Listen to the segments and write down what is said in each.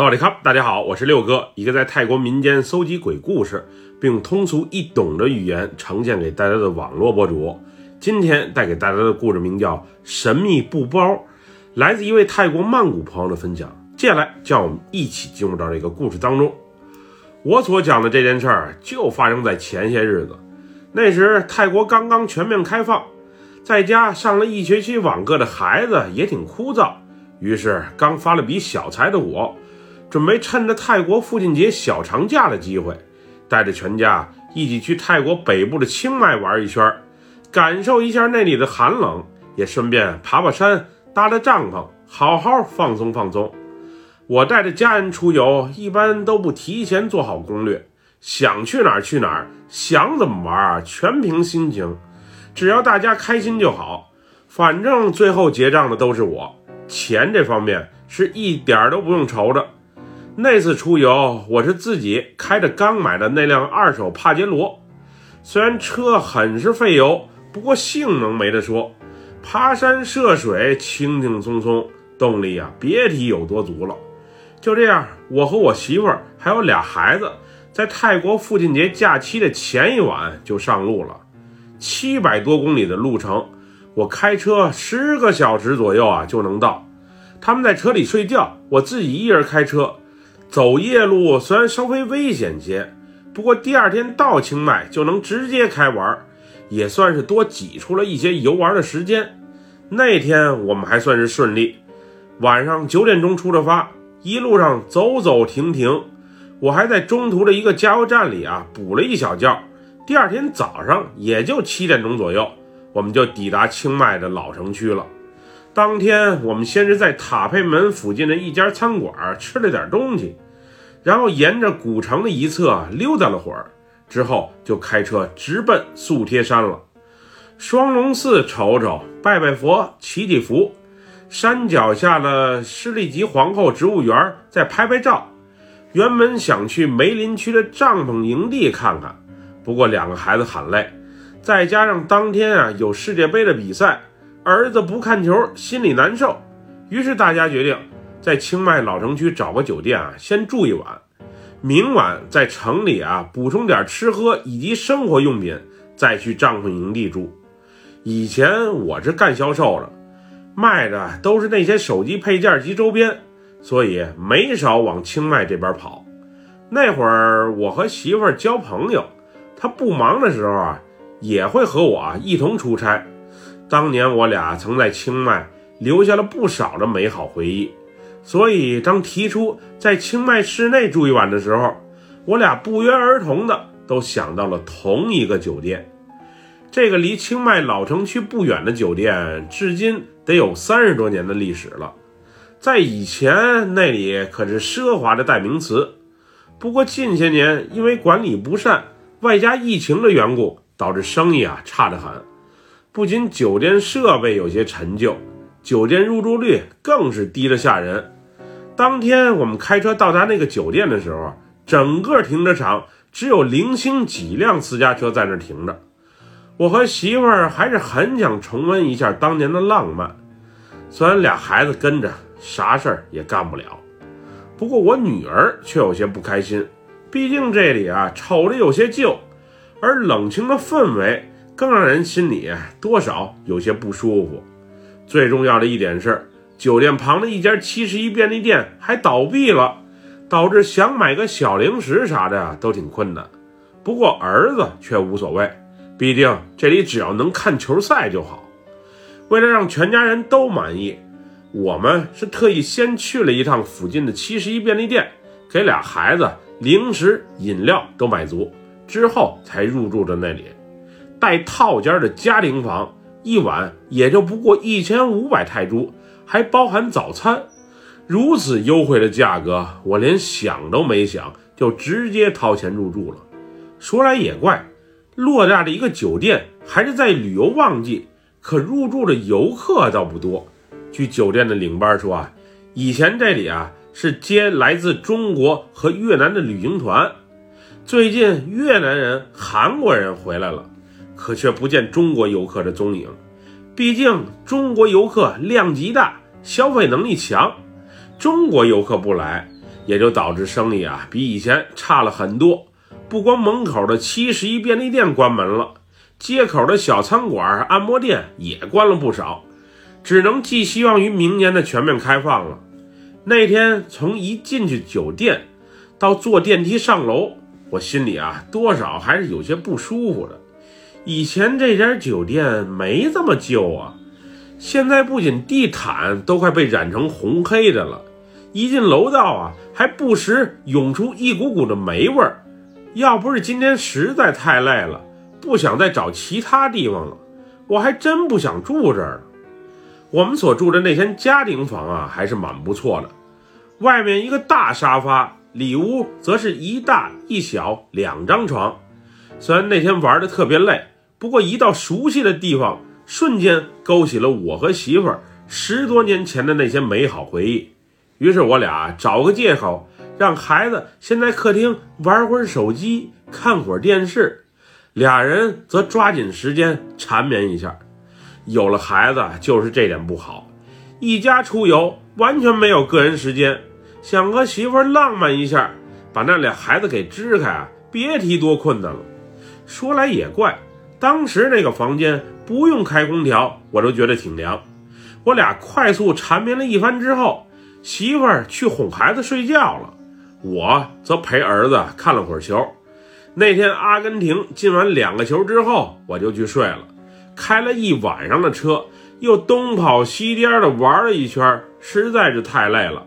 萨瓦迪卡，大家好，我是六哥，一个在泰国民间搜集鬼故事，并用通俗易懂的语言呈现给大家的网络博主。今天带给大家的故事名叫《神秘布包》，来自一位泰国曼谷朋友的分享。接下来，叫我们一起进入到这个故事当中。我所讲的这件事儿就发生在前些日子，那时泰国刚刚全面开放，在家上了一学期网课的孩子也挺枯燥，于是刚发了笔小财的我。准备趁着泰国父亲节小长假的机会，带着全家一起去泰国北部的清迈玩一圈，感受一下那里的寒冷，也顺便爬爬山、搭搭帐篷，好好放松放松。我带着家人出游，一般都不提前做好攻略，想去哪儿去哪儿，想怎么玩全凭心情，只要大家开心就好。反正最后结账的都是我，钱这方面是一点都不用愁的。那次出游，我是自己开着刚买的那辆二手帕杰罗，虽然车很是费油，不过性能没得说，爬山涉水轻轻松松，动力啊别提有多足了。就这样，我和我媳妇儿还有俩孩子，在泰国父亲节假期的前一晚就上路了，七百多公里的路程，我开车十个小时左右啊就能到。他们在车里睡觉，我自己一人开车。走夜路虽然稍微危险些，不过第二天到清迈就能直接开玩，也算是多挤出了一些游玩的时间。那天我们还算是顺利，晚上九点钟出的发，一路上走走停停，我还在中途的一个加油站里啊补了一小觉。第二天早上也就七点钟左右，我们就抵达清迈的老城区了。当天，我们先是在塔佩门附近的一家餐馆吃了点东西，然后沿着古城的一侧溜达了会儿，之后就开车直奔素贴山了。双龙寺瞅瞅，拜拜佛，祈祈福。山脚下的施利吉皇后植物园再拍拍照。原本想去梅林区的帐篷营地看看，不过两个孩子喊累，再加上当天啊有世界杯的比赛。儿子不看球，心里难受，于是大家决定在清迈老城区找个酒店啊，先住一晚，明晚在城里啊补充点吃喝以及生活用品，再去帐篷营地住。以前我是干销售的，卖的都是那些手机配件及周边，所以没少往清迈这边跑。那会儿我和媳妇儿交朋友，她不忙的时候啊，也会和我一同出差。当年我俩曾在清迈留下了不少的美好回忆，所以当提出在清迈市内住一晚的时候，我俩不约而同的都想到了同一个酒店。这个离清迈老城区不远的酒店，至今得有三十多年的历史了。在以前那里可是奢华的代名词，不过近些年因为管理不善，外加疫情的缘故，导致生意啊差得很。不仅酒店设备有些陈旧，酒店入住率更是低得吓人。当天我们开车到达那个酒店的时候，整个停车场只有零星几辆私家车在那停着。我和媳妇儿还是很想重温一下当年的浪漫，虽然俩孩子跟着，啥事儿也干不了。不过我女儿却有些不开心，毕竟这里啊瞅着有些旧，而冷清的氛围。更让人心里多少有些不舒服。最重要的一点是，酒店旁的一家七十一便利店还倒闭了，导致想买个小零食啥的都挺困难。不过儿子却无所谓，毕竟这里只要能看球赛就好。为了让全家人都满意，我们是特意先去了一趟附近的七十一便利店，给俩孩子零食、饮料都买足，之后才入住的那里。带套间的家庭房，一晚也就不过一千五百泰铢，还包含早餐。如此优惠的价格，我连想都没想，就直接掏钱入住了。说来也怪，偌大的一个酒店，还是在旅游旺季，可入住的游客倒不多。据酒店的领班说啊，以前这里啊是接来自中国和越南的旅行团，最近越南人、韩国人回来了。可却不见中国游客的踪影，毕竟中国游客量极大，消费能力强，中国游客不来，也就导致生意啊比以前差了很多。不光门口的七十一便利店关门了，街口的小餐馆、按摩店也关了不少，只能寄希望于明年的全面开放了。那天从一进去酒店到坐电梯上楼，我心里啊多少还是有些不舒服的。以前这家酒店没这么旧啊，现在不仅地毯都快被染成红黑的了，一进楼道啊还不时涌出一股股的霉味儿。要不是今天实在太累了，不想再找其他地方了，我还真不想住这儿。我们所住的那间家庭房啊，还是蛮不错的。外面一个大沙发，里屋则是一大一小两张床。虽然那天玩的特别累，不过一到熟悉的地方，瞬间勾起了我和媳妇儿十多年前的那些美好回忆。于是我俩找个借口。让孩子先在客厅玩会儿手机，看会儿电视，俩人则抓紧时间缠绵一下。有了孩子就是这点不好，一家出游完全没有个人时间，想和媳妇儿浪漫一下，把那俩孩子给支开啊，别提多困难了。说来也怪，当时那个房间不用开空调，我都觉得挺凉。我俩快速缠绵了一番之后，媳妇儿去哄孩子睡觉了。我则陪儿子看了会儿球。那天阿根廷进完两个球之后，我就去睡了。开了一晚上的车，又东跑西颠的玩了一圈，实在是太累了。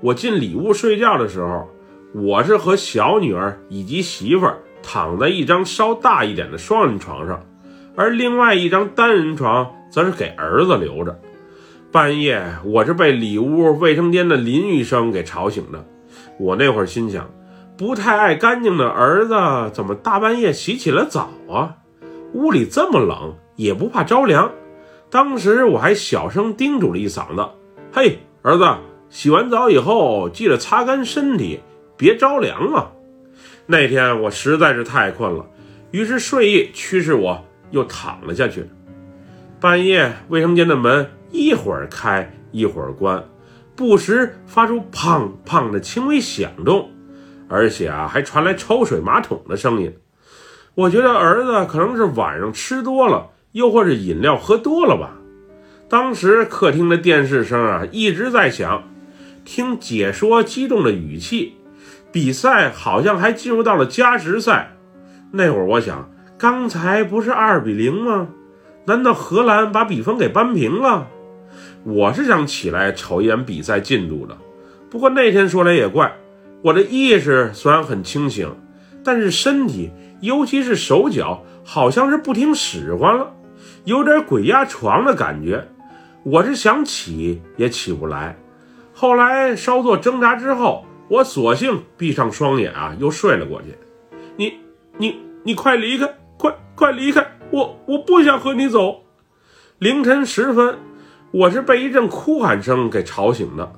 我进里屋睡觉的时候，我是和小女儿以及媳妇儿躺在一张稍大一点的双人床上，而另外一张单人床则是给儿子留着。半夜，我是被里屋卫生间的淋浴声给吵醒的。我那会儿心想，不太爱干净的儿子怎么大半夜洗起了澡啊？屋里这么冷，也不怕着凉。当时我还小声叮嘱了一嗓子：“嘿，儿子，洗完澡以后记得擦干身体，别着凉啊。”那天我实在是太困了，于是睡意驱使我又躺了下去。半夜，卫生间的门一会儿开，一会儿关。不时发出砰砰的轻微响动，而且啊，还传来抽水马桶的声音。我觉得儿子可能是晚上吃多了，又或是饮料喝多了吧。当时客厅的电视声啊一直在响，听解说激动的语气，比赛好像还进入到了加时赛。那会儿我想，刚才不是二比零吗？难道荷兰把比分给扳平了？我是想起来瞅一眼比赛进度的，不过那天说来也怪，我的意识虽然很清醒，但是身体，尤其是手脚，好像是不听使唤了，有点鬼压床的感觉。我是想起也起不来。后来稍作挣扎之后，我索性闭上双眼啊，又睡了过去。你、你、你快离开，快快离开！我我不想和你走。凌晨时分。我是被一阵哭喊声给吵醒的。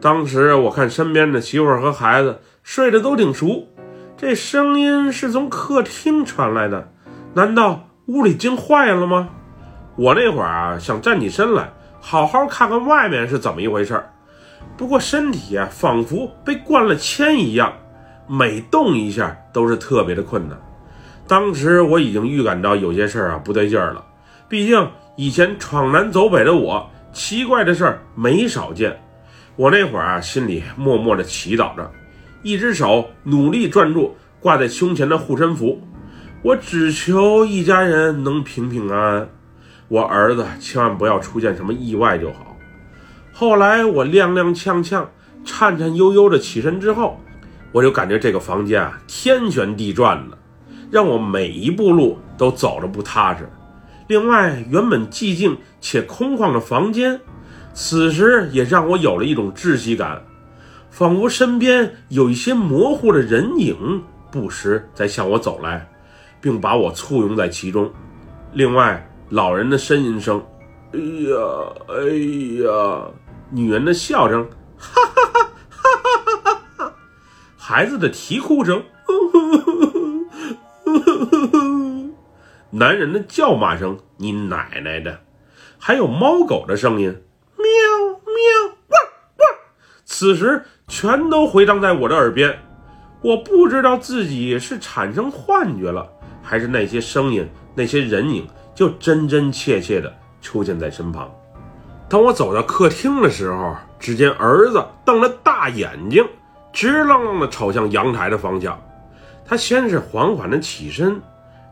当时我看身边的媳妇儿和孩子睡得都挺熟，这声音是从客厅传来的。难道屋里惊坏了吗？我那会儿啊想站起身来，好好看看外面是怎么一回事儿。不过身体啊仿佛被灌了铅一样，每动一下都是特别的困难。当时我已经预感到有些事儿啊不对劲儿了，毕竟。以前闯南走北的我，奇怪的事儿没少见。我那会儿啊，心里默默地祈祷着，一只手努力攥住挂在胸前的护身符，我只求一家人能平平安安，我儿子千万不要出现什么意外就好。后来我踉踉跄跄、颤颤悠悠地起身之后，我就感觉这个房间啊天旋地转的，让我每一步路都走着不踏实。另外，原本寂静且空旷的房间，此时也让我有了一种窒息感，仿佛身边有一些模糊的人影不时在向我走来，并把我簇拥在其中。另外，老人的呻吟声，哎呀，哎呀，女人的笑声，哈哈哈哈哈哈哈，孩子的啼哭声，呵呵呵呵呵呵。男人的叫骂声，你奶奶的！还有猫狗的声音，喵喵，汪汪，此时全都回荡在我的耳边。我不知道自己是产生幻觉了，还是那些声音、那些人影就真真切切的出现在身旁。当我走到客厅的时候，只见儿子瞪着大眼睛，直愣愣地瞅向阳台的方向。他先是缓缓地起身，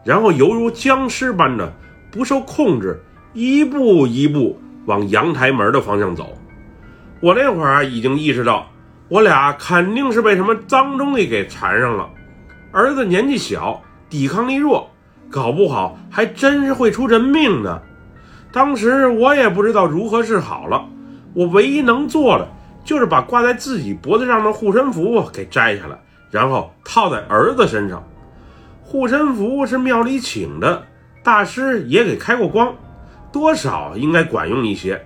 然后犹如僵尸般的不受控制，一步一步往阳台门的方向走。我那会儿已经意识到，我俩肯定是被什么脏东西给缠上了。儿子年纪小，抵抗力弱，搞不好还真是会出人命的。当时我也不知道如何是好了，我唯一能做的就是把挂在自己脖子上的护身符给摘下来，然后套在儿子身上。护身符是庙里请的，大师也给开过光，多少应该管用一些。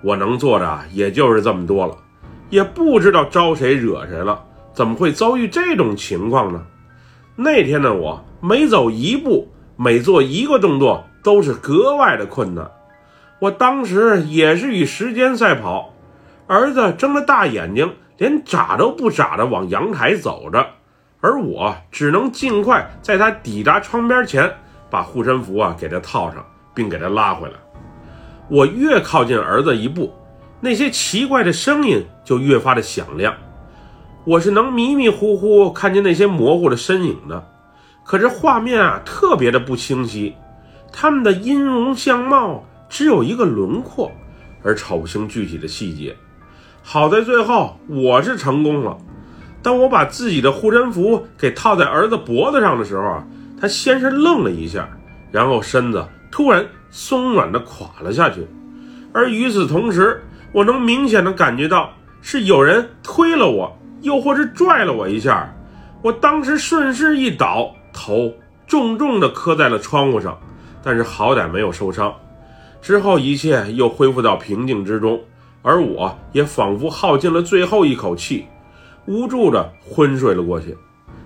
我能做的也就是这么多了，也不知道招谁惹谁了，怎么会遭遇这种情况呢？那天的我每走一步，每做一个动作，都是格外的困难。我当时也是与时间赛跑，儿子睁着大眼睛，连眨都不眨的往阳台走着，而我只能尽快在他抵达窗边前，把护身符啊给他套上，并给他拉回来。我越靠近儿子一步，那些奇怪的声音就越发的响亮，我是能迷迷糊糊看见那些模糊的身影的，可是画面啊特别的不清晰，他们的音容相貌。只有一个轮廓，而瞅不清具体的细节。好在最后我是成功了。当我把自己的护身符给套在儿子脖子上的时候啊，他先是愣了一下，然后身子突然松软的垮了下去。而与此同时，我能明显的感觉到是有人推了我，又或是拽了我一下。我当时顺势一倒，头重重的磕在了窗户上，但是好歹没有受伤。之后一切又恢复到平静之中，而我也仿佛耗尽了最后一口气，无助的昏睡了过去。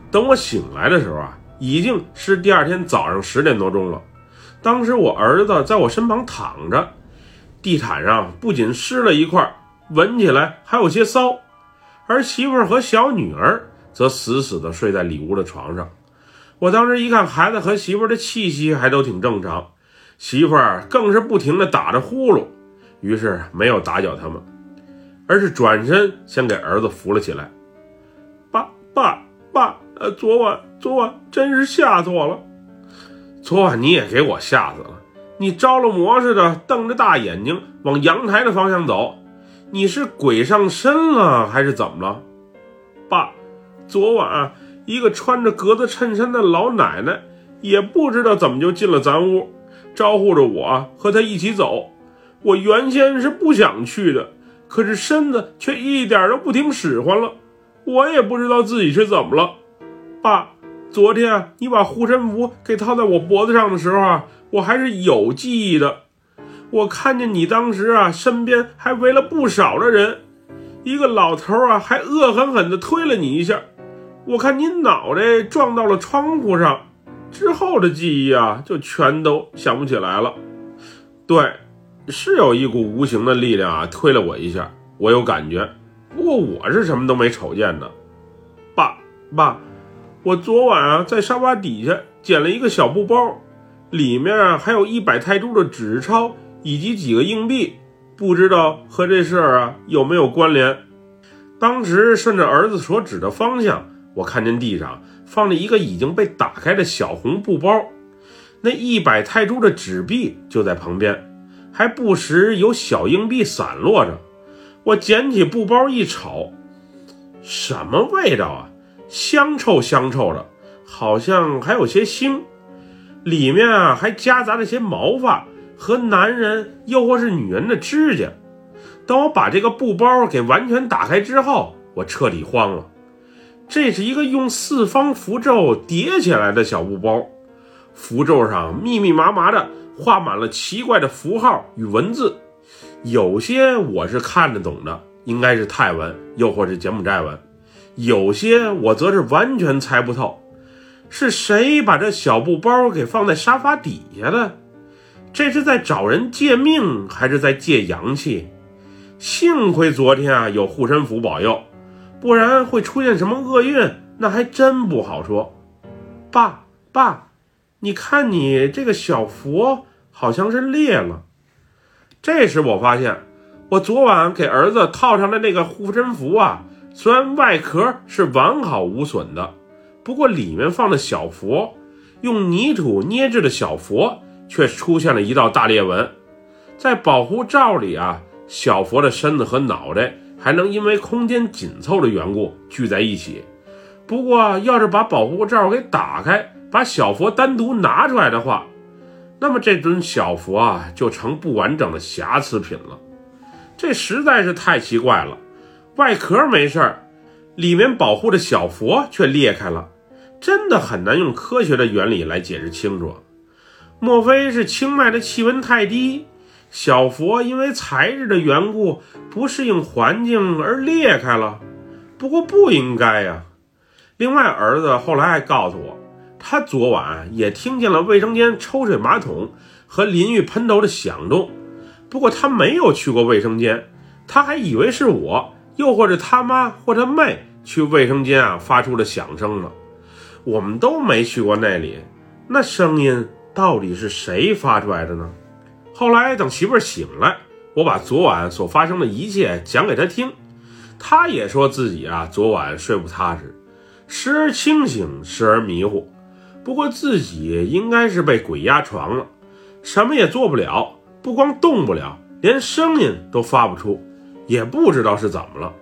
等我醒来的时候啊，已经是第二天早上十点多钟了。当时我儿子在我身旁躺着，地毯上不仅湿了一块，闻起来还有些骚。而媳妇儿和小女儿则死死地睡在里屋的床上。我当时一看，孩子和媳妇儿的气息还都挺正常。媳妇儿更是不停地打着呼噜，于是没有打搅他们，而是转身先给儿子扶了起来。爸爸爸，呃，昨晚昨晚真是吓死我了。昨晚你也给我吓死了，你着了魔似的瞪着大眼睛往阳台的方向走，你是鬼上身了还是怎么了？爸，昨晚啊一个穿着格子衬衫的老奶奶，也不知道怎么就进了咱屋。招呼着我和他一起走，我原先是不想去的，可是身子却一点都不听使唤了。我也不知道自己是怎么了。爸，昨天你把护身符给套在我脖子上的时候啊，我还是有记忆的。我看见你当时啊，身边还围了不少的人，一个老头啊，还恶狠狠地推了你一下。我看你脑袋撞到了窗户上。之后的记忆啊，就全都想不起来了。对，是有一股无形的力量啊，推了我一下，我有感觉。不过我是什么都没瞅见的。爸爸，我昨晚啊，在沙发底下捡了一个小布包，里面啊还有一百泰铢的纸钞以及几个硬币，不知道和这事儿啊有没有关联。当时顺着儿子所指的方向。我看见地上放着一个已经被打开的小红布包，那一百泰铢的纸币就在旁边，还不时有小硬币散落着。我捡起布包一瞅，什么味道啊？香臭香臭的，好像还有些腥，里面啊还夹杂着些毛发和男人又或是女人的指甲。当我把这个布包给完全打开之后，我彻底慌了。这是一个用四方符咒叠起来的小布包，符咒上密密麻麻的画满了奇怪的符号与文字，有些我是看得懂的，应该是泰文，又或是柬埔寨文；有些我则是完全猜不透，是谁把这小布包给放在沙发底下的？这是在找人借命，还是在借阳气？幸亏昨天啊有护身符保佑，不然会出现什么厄运，那还真不好说。爸爸，你看你这个小佛好像是裂了。这时我发现，我昨晚给儿子套上的那个护身符啊，虽然外壳是完好无损的，不过里面放的小佛，用泥土捏制的小佛，却出现了一道大裂纹。在保护罩里啊。小佛的身子和脑袋还能因为空间紧凑的缘故聚在一起，不过要是把保护罩给打开，把小佛单独拿出来的话，那么这尊小佛啊就成不完整的瑕疵品了。这实在是太奇怪了，外壳没事儿，里面保护的小佛却裂开了，真的很难用科学的原理来解释清楚。莫非是清迈的气温太低？小佛因为材质的缘故不适应环境而裂开了，不过不应该呀。另外，儿子后来还告诉我，他昨晚也听见了卫生间抽水马桶和淋浴喷头的响动，不过他没有去过卫生间，他还以为是我，又或者他妈或他妹去卫生间啊发出了响声呢。我们都没去过那里，那声音到底是谁发出来的呢？后来等媳妇儿醒来，我把昨晚所发生的一切讲给她听，她也说自己啊昨晚睡不踏实，时而清醒，时而迷糊。不过自己应该是被鬼压床了，什么也做不了，不光动不了，连声音都发不出，也不知道是怎么了。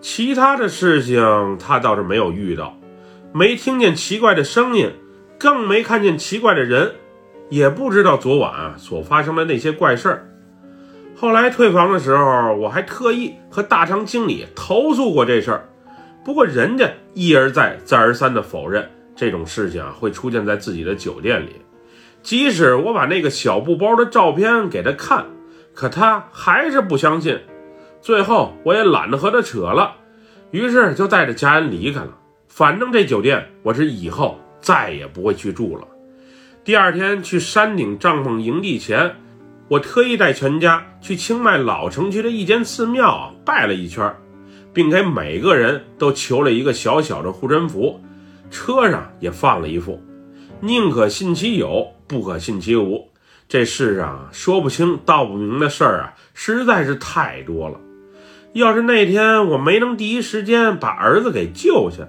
其他的事情她倒是没有遇到，没听见奇怪的声音，更没看见奇怪的人。也不知道昨晚所发生的那些怪事儿。后来退房的时候，我还特意和大堂经理投诉过这事儿，不过人家一而再、再而三的否认这种事情啊会出现在自己的酒店里。即使我把那个小布包的照片给他看，可他还是不相信。最后我也懒得和他扯了，于是就带着家人离开了。反正这酒店我是以后再也不会去住了。第二天去山顶帐篷营地前，我特意带全家去清迈老城区的一间寺庙拜了一圈，并给每个人都求了一个小小的护身符，车上也放了一副。宁可信其有，不可信其无。这世上说不清道不明的事儿啊，实在是太多了。要是那天我没能第一时间把儿子给救下，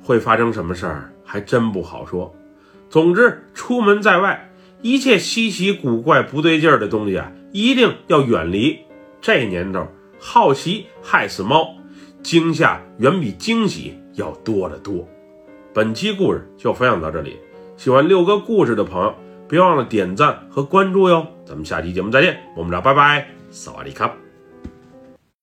会发生什么事儿，还真不好说。总之，出门在外，一切稀奇古怪、不对劲儿的东西啊，一定要远离。这年头，好奇害死猫，惊吓远比惊喜要多得多。本期故事就分享到这里，喜欢六哥故事的朋友，别忘了点赞和关注哟。咱们下期节目再见，我们俩拜拜，萨瓦迪卡。